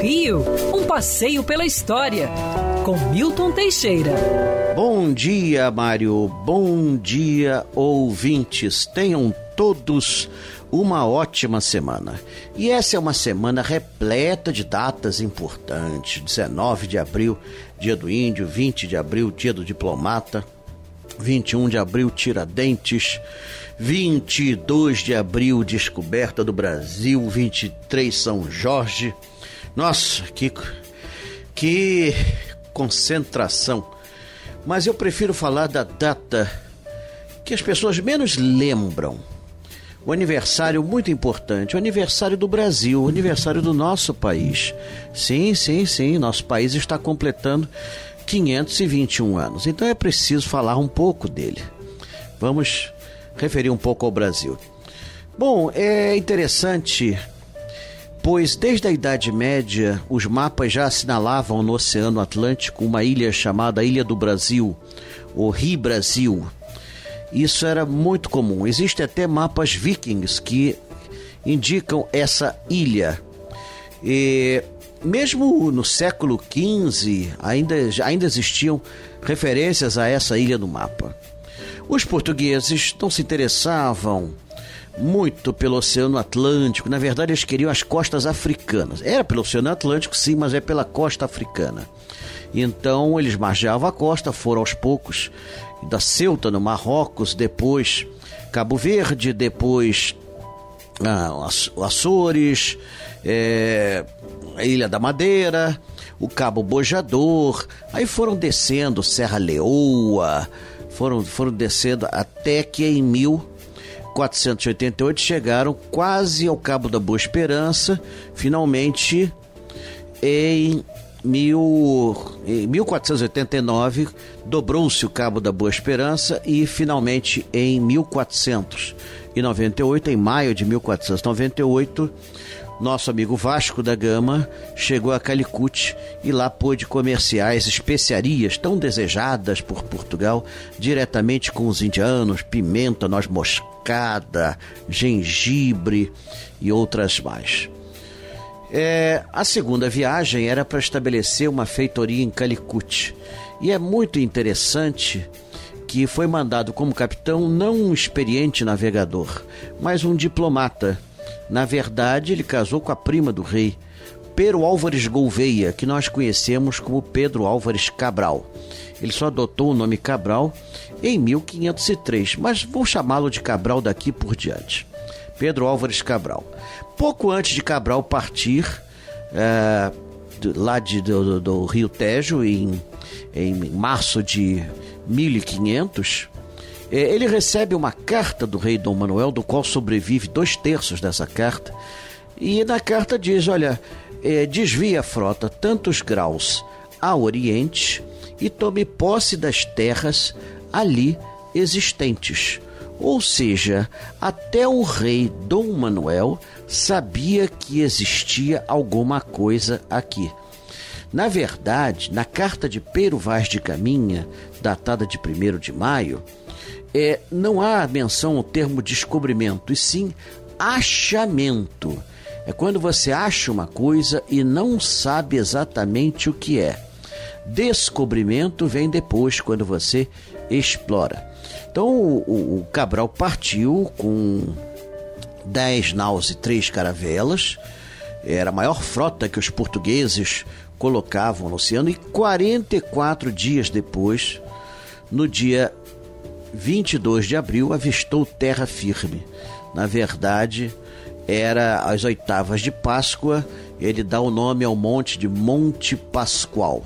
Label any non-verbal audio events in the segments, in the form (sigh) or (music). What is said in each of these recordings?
Rio, um passeio pela história, com Milton Teixeira. Bom dia, Mário. Bom dia, ouvintes. Tenham todos uma ótima semana. E essa é uma semana repleta de datas importantes: 19 de abril, Dia do Índio, 20 de abril, Dia do Diplomata, 21 de abril, Tiradentes, 22 de abril, Descoberta do Brasil, 23 São Jorge. Nossa, que que concentração. Mas eu prefiro falar da data que as pessoas menos lembram. O aniversário muito importante, o aniversário do Brasil, o aniversário do nosso país. Sim, sim, sim, nosso país está completando 521 anos. Então é preciso falar um pouco dele. Vamos referir um pouco ao Brasil. Bom, é interessante, pois desde a Idade Média os mapas já assinalavam no Oceano Atlântico uma ilha chamada Ilha do Brasil, o Rio Brasil. Isso era muito comum. Existem até mapas vikings que indicam essa ilha. E mesmo no século XV ainda, ainda existiam referências a essa ilha no mapa. Os portugueses não se interessavam muito pelo Oceano Atlântico. Na verdade, eles queriam as costas africanas. Era pelo Oceano Atlântico, sim, mas é pela costa africana. Então, eles margeavam a costa, foram aos poucos da Ceuta, no Marrocos, depois Cabo Verde, depois ah, Açores, é, a Ilha da Madeira, o Cabo Bojador. Aí foram descendo Serra Leoa, foram, foram descendo até que em 1488 chegaram quase ao Cabo da Boa Esperança, finalmente em, mil, em 1489 dobrou-se o Cabo da Boa Esperança e finalmente em 1498, em maio de 1498, nosso amigo Vasco da Gama chegou a Calicut e lá pôde comerciar as especiarias tão desejadas por Portugal diretamente com os indianos, pimenta, noz moscada, gengibre e outras mais. É, a segunda viagem era para estabelecer uma feitoria em Calicut. E é muito interessante que foi mandado como capitão não um experiente navegador, mas um diplomata na verdade, ele casou com a prima do rei, Pedro Álvares Gouveia, que nós conhecemos como Pedro Álvares Cabral. Ele só adotou o nome Cabral em 1503, mas vou chamá-lo de Cabral daqui por diante. Pedro Álvares Cabral. Pouco antes de Cabral partir, é, lá de, do, do, Rio Tejo, em, em março de 1500, é, ele recebe uma carta do rei Dom Manuel, do qual sobrevive dois terços dessa carta, e na carta diz: olha, é, desvia a frota tantos graus a oriente e tome posse das terras ali existentes. Ou seja, até o rei Dom Manuel sabia que existia alguma coisa aqui. Na verdade, na carta de Pero Vaz de Caminha, datada de 1 de maio, é, não há menção ao termo descobrimento, e sim achamento. É quando você acha uma coisa e não sabe exatamente o que é. Descobrimento vem depois, quando você explora. Então o, o, o Cabral partiu com 10 naus e 3 caravelas. Era a maior frota que os portugueses colocavam no oceano, e 44 dias depois, no dia 22 de abril, avistou terra firme. Na verdade, era as oitavas de Páscoa, ele dá o nome ao monte de Monte Pascoal.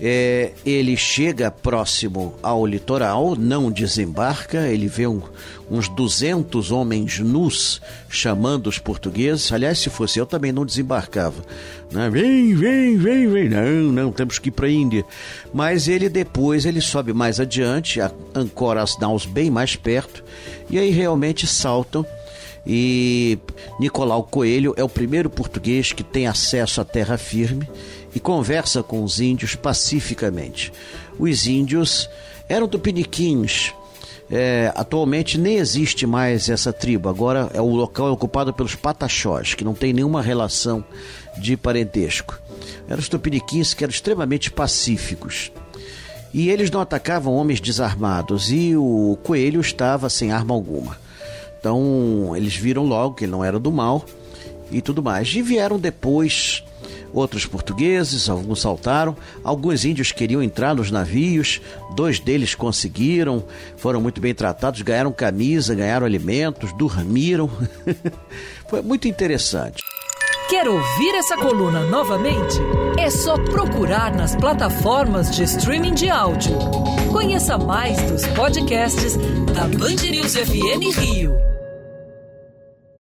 É, ele chega próximo ao litoral, não desembarca, ele vê um, uns 200 homens nus chamando os portugueses. Aliás, se fosse eu também não desembarcava. Né? Vem, vem, vem, vem. Não, não, temos que ir para a Índia. Mas ele depois, ele sobe mais adiante, ancora as naus bem mais perto, e aí realmente saltam e Nicolau Coelho é o primeiro português que tem acesso à terra firme e conversa com os índios pacificamente. Os índios eram tupiniquins, É, atualmente nem existe mais essa tribo. Agora é o local é ocupado pelos pataxós, que não tem nenhuma relação de parentesco. Eram os tupiniquins que eram extremamente pacíficos. E eles não atacavam homens desarmados, e o coelho estava sem arma alguma. Então eles viram logo que ele não era do mal e tudo mais. E vieram depois outros portugueses, alguns saltaram, alguns índios queriam entrar nos navios, dois deles conseguiram, foram muito bem tratados, ganharam camisa, ganharam alimentos, dormiram. (laughs) Foi muito interessante. Quer ouvir essa coluna novamente? É só procurar nas plataformas de streaming de áudio. Conheça mais dos podcasts da Band News FM Rio.